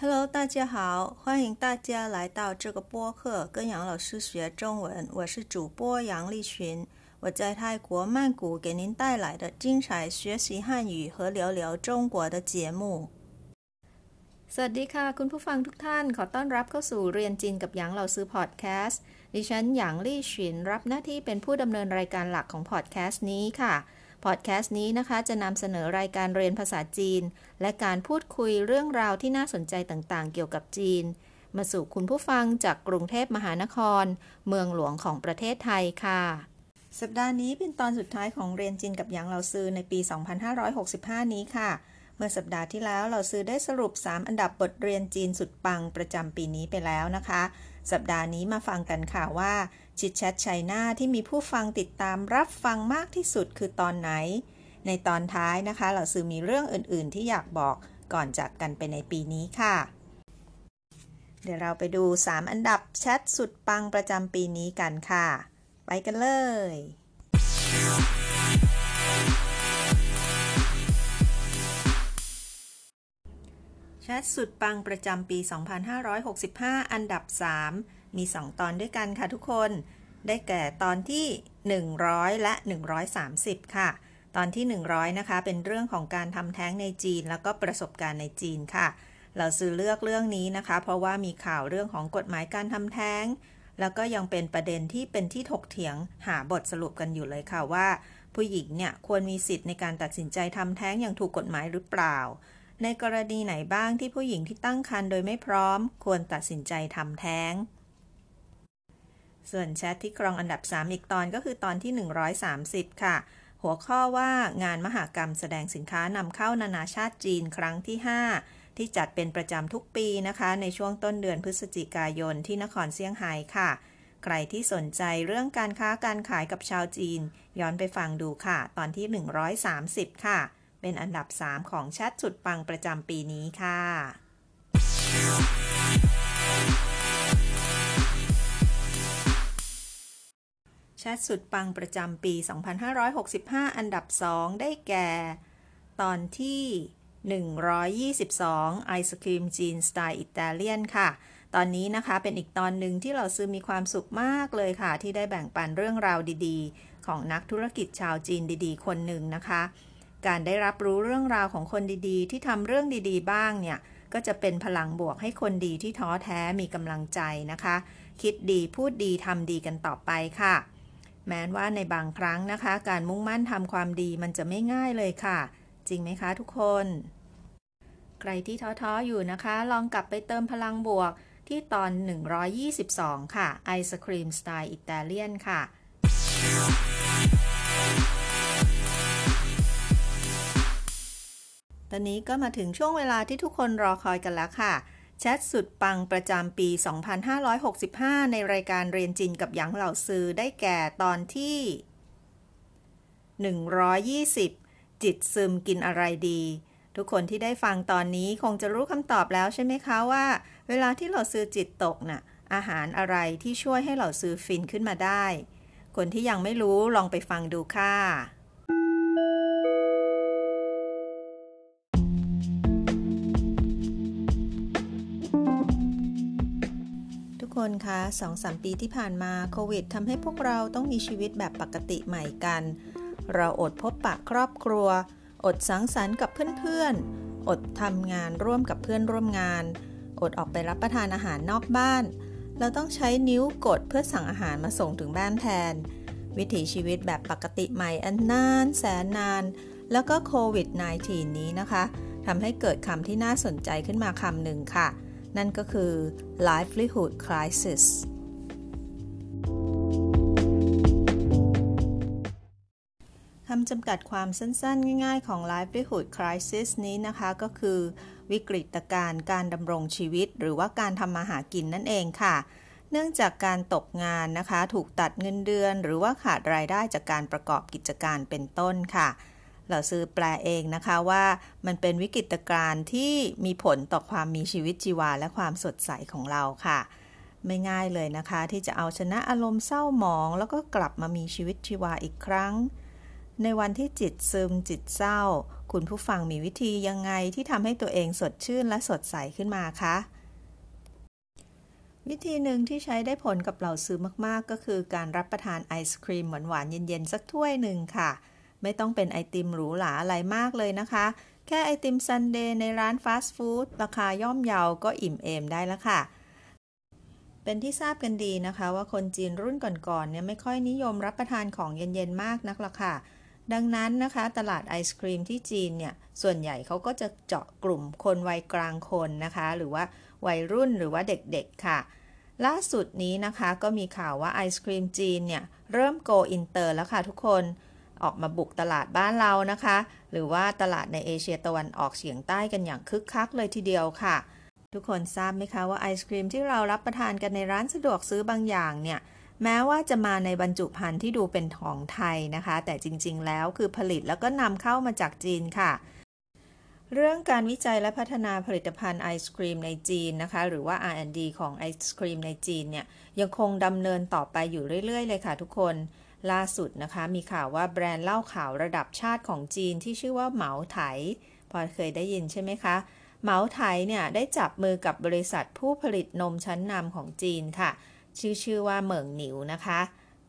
Hello，大家好，欢迎大家来到这个播客，跟杨老师学中文。我是主播杨丽群，我在泰国曼谷给您带来的精彩学习汉语和聊聊中国的节目。สวัสดีค่ะ คุณผู้ฟังทุกท่าน ขอต้อนรับเข้าสู่เรียนจีนกับหยางเราซื้อพอดแคสต์ดิฉันหยางลี่ฉินรับหน้าที่เป็นผู้ดำเนินรายการหลักของพอดแคสต์นี้ค่ะ พอดแคสต์นี้นะคะ จะนำเสนอรายการเรียนภาษาจีน และการพูดคุยเรื่องราวที่น่าสนใจต่างๆ เกี่ยวกับจีน มาสู่คุณผู้ฟังจากกรุงเทพมหานคร เมืองหลวงของประเทศไทยค่ะ สัปดาห์นี้เป็นตอนสุดท้ายของเรียนจีนกับหยางเหลาซือในปี 2565 นี้ค่ะ เมื่อสัปดาห์ที่แล้วเราซื้อได้สรุป 3 อันดับบทเรียนจีนสุดปังประจำปีนี้ไปแล้วนะคะ สัปดาห์นี้มาฟังกันค่ะว่าชิดแชทไชัยนาที่มีผู้ฟังติดตามรับฟังมากที่สุดคือตอนไหน ในตอนท้ายนะคะ เราซื้อมีเรื่องอื่น ๆ ที่อยากบอกก่อนจากกันไปในปีนี้ค่ะ เดี๋ยวเราไปดู 3 อันดับแชทสุดปังประจำปีนี้กันค่ะ ไปกันเลย ชทสุดปังประจำปี 2565 อันดับ 3 มี 2 ตอนด้วยกันค่ะทุกคน ได้แก่ตอนที่ 100 และ 130 ค่ะ ตอนที่ 100 นะคะ เป็นเรื่องของการทำแท้งในจีน แล้วก็ประสบการณ์ในจีนค่ะ เราซื้อเลือกเรื่องนี้นะคะ เพราะว่ามีข่าวเรื่องของกฎหมายการทำแท้ง แล้วก็ยังเป็นประเด็นที่เป็นที่ถกเถียงหาบทสรุปกันอยู่เลยค่ะว่า ผู้หญิงเนี่ยควรมีสิทธิ์ในการตัดสินใจทำแท้งอย่างถูกกฎหมายหรือเปล่า ในกรณีไหนบ้างที่ผู้หญิงที่ตั้งครรภ์โดยไม่พร้อม ควรตัดสินใจทำแท้ง ส่วนแชทที่ครองอันดับ 3 อีกตอนก็คือตอนที่ 130 ค่ะ หัวข้อว่างานมหากรรมแสดงสินค้านำเข้านานาชาติจีนครั้งที่ 5 ที่จัดเป็นประจำทุกปีนะคะ ในช่วงต้นเดือนพฤศจิกายนที่นครเซี่ยงไฮ้ค่ะ ใครที่สนใจเรื่องการค้าการขายกับชาวจีน ย้อนไปฟังดูค่ะ ตอนที่ 130 ค่ะ เป็นอันดับ 3 ของแชทสุดปังประจำปีนี้ค่ะแชทสุดปังประจำปี 2565 อันดับ 2 ได้แก่ ตอนที่ 122 ไอศครีมจีนสไตล์อิตาเลียนค่ะตอนนี้นะคะเป็นอีกตอนหนึ่งที่เราซื้อมีความสุขมากเลยค่ะ ที่ได้แบ่งปันเรื่องราวดีๆ ของนักธุรกิจชาวจีนดีๆ คนหนึ่งนะคะ การได้รับรู้เรื่องราวของคนดีๆ ที่ทำเรื่องดีๆ บ้างเนี่ย ก็จะเป็นพลังบวกให้คนดีที่ท้อแท้มีกำลังใจนะคะ คิดดีพูดดีทำดีกันต่อไปค่ะ แม้ว่าในบางครั้งนะคะ การมุ่งมั่นทำความดีมันจะไม่ง่ายเลยค่ะ จริงไหมคะทุกคน ใครที่ท้อๆอยู่นะคะ ลองกลับไปเติมพลังบวกที่ตอน 122 ค่ะ ไอศครีมสไตล์อิตาเลียนค่ะ ตอนนี้ก็มาถึงช่วงเวลาที่ทุกคนรอคอยกันแล้วค่ะ แชทสุดปังประจำปี 2565 ในรายการเรียนจีนกับหยางเหล่าซื้อได้แก่ตอนที่ 120 จิตซึมกินอะไรดี ทุกคนที่ได้ฟังตอนนี้คงจะรู้คำตอบแล้วใช่ไหมคะว่า เวลาที่เราซื้อจิตตกนะ่ะอาหารอะไรที่ช่วยให้เราซื้อฟินขึ้นมาได้ คนที่ยังไม่รู้ลองไปฟังดูค่ะ คนคะสองสามปีที่ผ่านมาโควิดทำให้พวกเราต้องมีชีวิตแบบปกติใหม่กัน เราอดพบปะครอบครัว อดสังสรรค์กับเพื่อนๆ อดทำงานร่วมกับเพื่อนร่วมงาน อดออกไปรับประทานอาหารนอกบ้าน เราต้องใช้นิ้วกดเพื่อสั่งอาหารมาส่งถึงบ้านแทน วิถีชีวิตแบบปกติใหม่อันนานแสนนาน แล้วก็โควิด -19 นี้นะคะทำให้เกิดคำที่น่าสนใจขึ้นมาคำหนึ่งค่ะ นั่นก็คือ livelihood crisis คำจำกัดความสั้นๆ ง่ายๆ ของ livelihood crisis นี้นะคะก็คือ วิกฤตการณ์การดำรงชีวิต หรือว่าการทำมาหากินนั่นเองค่ะ เนื่องจากการตกงานนะคะ ถูกตัดเงินเดือน หรือว่าขาดรายได้จากการประกอบกิจการเป็นต้นค่ะ เราซื้อแปลเองนะคะว่ามันเป็นวิกฤตการณ์ที่มีผลต่อความมีชีวิตชีวาและความสดใสของเราค่ะ ไม่ง่ายเลยนะคะ ที่จะเอาชนะอารมณ์เศร้าหมอง แล้วก็กลับมามีชีวิตชีวาอีกครั้ง ในวันที่จิตซึมจิตเศร้า คุณผู้ฟังมีวิธียังไงที่ทำให้ตัวเองสดชื่นและสดใสขึ้นมาคะวิธีหนึ่งที่ใช้ได้ผลกับเหล่าซื้อมาก ๆ ก็คือการรับประทานไอศครีมหวานๆเย็น ๆ สักถ้วยหนึ่งค่ะ ไม่ต้องเป็นไอติมหรูหราอะไรมากเลยนะคะ แค่ไอติมซันเดย์ในร้านฟาสต์ฟู้ดราคาย่อมเยาก็อิ่มเอมได้แล้วค่ะ เป็นที่ทราบกันดีนะคะ ว่าคนจีนรุ่นก่อนๆเนี่ยไม่ค่อยนิยมรับประทานของเย็นๆมากนักละค่ะ ดังนั้นนะคะ ตลาดไอศครีมที่จีนเนี่ย ส่วนใหญ่เขาก็จะเจาะกลุ่มคนวัยกลางคนนะคะ หรือว่าวัยรุ่นหรือว่าเด็กๆค่ะล่าสุดนี้นะคะก็มีข่าวว่าไอศครีมจีนเนี่ย เริ่มโกอินเตอร์แล้วค่ะทุกคน ออกมาบุกตลาดบ้านเรานะคะ หรือว่าตลาดในเอเชียตะวันออกเฉียงใต้กันอย่างคึกคักเลยทีเดียวค่ะ ทุกคนทราบไหมคะว่าไอศครีมที่เรารับประทานกันในร้านสะดวกซื้อบางอย่างเนี่ยแม้ว่าจะมาในบรรจุภัณฑ์ที่ดูเป็นของไทยนะคะ แต่จริงๆ แล้วคือผลิตแล้วก็นำเข้ามาจากจีนค่ะ เรื่องการวิจัยและพัฒนาผลิตภัณฑ์ไอศครีมในจีนนะคะ หรือว่า R&D ของไอศครีมในจีนเนี่ยยังคงดำเนินต่อไปอยู่เรื่อย ๆ เลยค่ะทุกคน ล่าสุดนะคะ มีข่าวว่าแบรนด์เหล้าขาวระดับชาติของจีนที่ชื่อว่าเหมาไถ พอเคยได้ยินใช่ไหมคะเหมาไถเนี่ยได้จับมือกับบริษัทผู้ผลิตนมชั้นนำของจีนค่ะ ชื่อชื่อว่าเหมิงหนิวนะคะ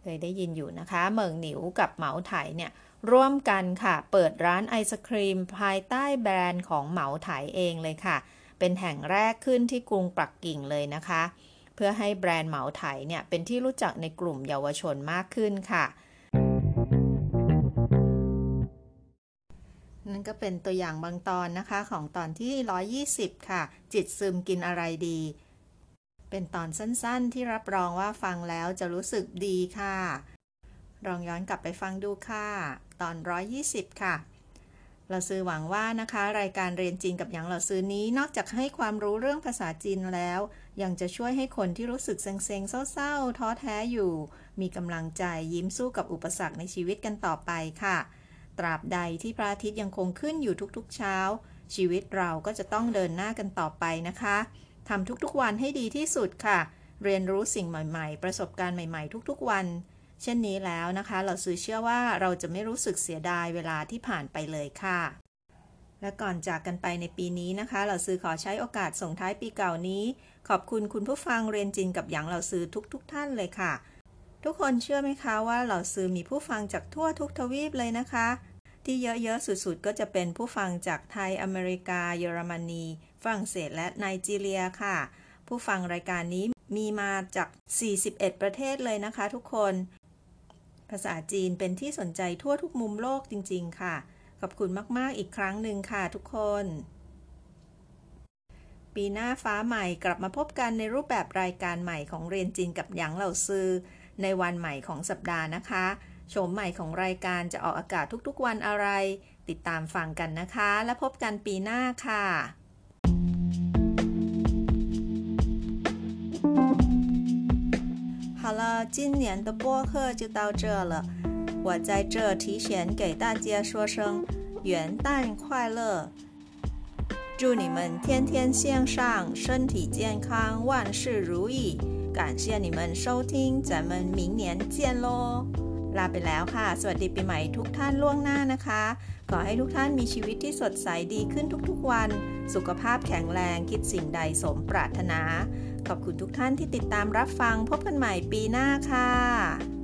เคยได้ยินอยู่นะคะ เหมิงหนิวกับเหมาไถเนี่ยร่วมกันค่ะ เปิดร้านไอศครีม ภายใต้แบรนด์ของเหมาไถเองเลยค่ะ เป็นแห่งแรกขึ้นที่กรุงปักกิ่งเลยนะคะ พื่อให้แบรนด์เหมาไถเนี่ยเป็นที่รู้จักในกลุ่มเยาวชนมากขึ้นค่ะ นั่นก็เป็นตัวอย่างบางตอนนะคะของตอนที่ 120 ค่ะ จิตซึมกินอะไรดี เป็นตอนสั้นๆ ที่รับรองว่าฟังแล้วจะรู้สึกดีค่ะ ลองย้อนกลับไปฟังดูค่ะ ตอน 120 ค่ะ เราซื้อหวังว่านะคะ รายการเรียนจีนกับหยางเราซื้อนี้ นอกจากให้ความรู้เรื่องภาษาจีนแล้ว ยังจะช่วยให้คนที่รู้สึกเซ็งๆเศร้าๆ ท้อแท้อยู่ มีกำลังใจยิ้มสู้กับอุปสรรคในชีวิตกันต่อไปค่ะ ตราบใดที่พระอาทิตย์ยังคงขึ้นอยู่ทุกๆเช้า ชีวิตเราก็จะต้องเดินหน้ากันต่อไปนะคะทำทุกๆวันให้ดีที่สุดค่ะ เรียนรู้สิ่งใหม่ ๆ ประสบการณ์ใหม่ ๆ ทุกๆวัน เช่นนี้แล้วนะคะ เราซื้อเชื่อว่าเราจะไม่รู้สึกเสียดายเวลาที่ผ่านไปเลยค่ะ และก่อนจากกันไปในปีนี้นะคะ เราซื้อขอใช้โอกาสส่งท้ายปีเก่านี้ ขอบคุณคุณผู้ฟังเรียนจีนกับหยางเราซื้อทุกๆทท่านเลยค่ะ ทุกคนเชื่อไหมคะว่าเราซื้อมีผู้ฟังจากทั่วทุกทวีปเลยนะคะ ที่เยอะๆสุดๆ ก็จะเป็นผู้ฟังจากไทยอเมริกา เยอรมนีฝรั่งเศสและไนจีเรียค่ะ ผู้ฟังรายการนี้มีมาจาก 41 ประเทศเลยนะคะทุกคน ภาษาจีนเป็นที่สนใจทั่วทุกมุมโลกจริง ๆ ค่ะ ขอบคุณมาก ๆ อีกครั้งหนึ่งค่ะทุกคน ปีหน้าฟ้าใหม่กลับมาพบกันในรูปแบบรายการใหม่ของเรียนจีนกับหยางเหล่าซือ ในวันใหม่ของสัปดาห์นะคะโฉมใหม่ของรายการจะออกอากาศทุกๆวันอะไร ติดตามฟังกันนะคะ และพบกันปีหน้าค่ะ 好了，今年的播客就到这了。我在这提前给大家说声元旦快乐，祝你们天天向上，身体健康，万事如意。感谢你们收听，咱们明年见喽！ลาไปแล้วค่ะ สวัสดีปีใหม่ทุกท่านล่วงหน้านะคะ ขอให้ทุกท่านมีชีวิตที่สดใสดีขึ้นทุกๆวัน สุขภาพแข็งแรง คิดสิ่งใดสมปรารถนา ขอบคุณทุกท่านที่ติดตามรับฟังพบกันใหม่ปีหน้าค่ะ